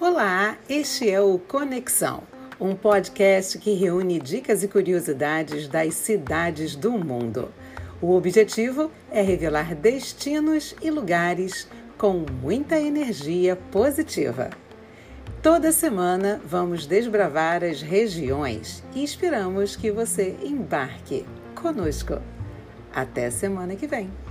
Olá, este é o Conexão, um podcast que reúne dicas e curiosidades das cidades do mundo. O objetivo é revelar destinos e lugares com muita energia positiva. Toda semana vamos desbravar as regiões e esperamos que você embarque conosco. Até semana que vem!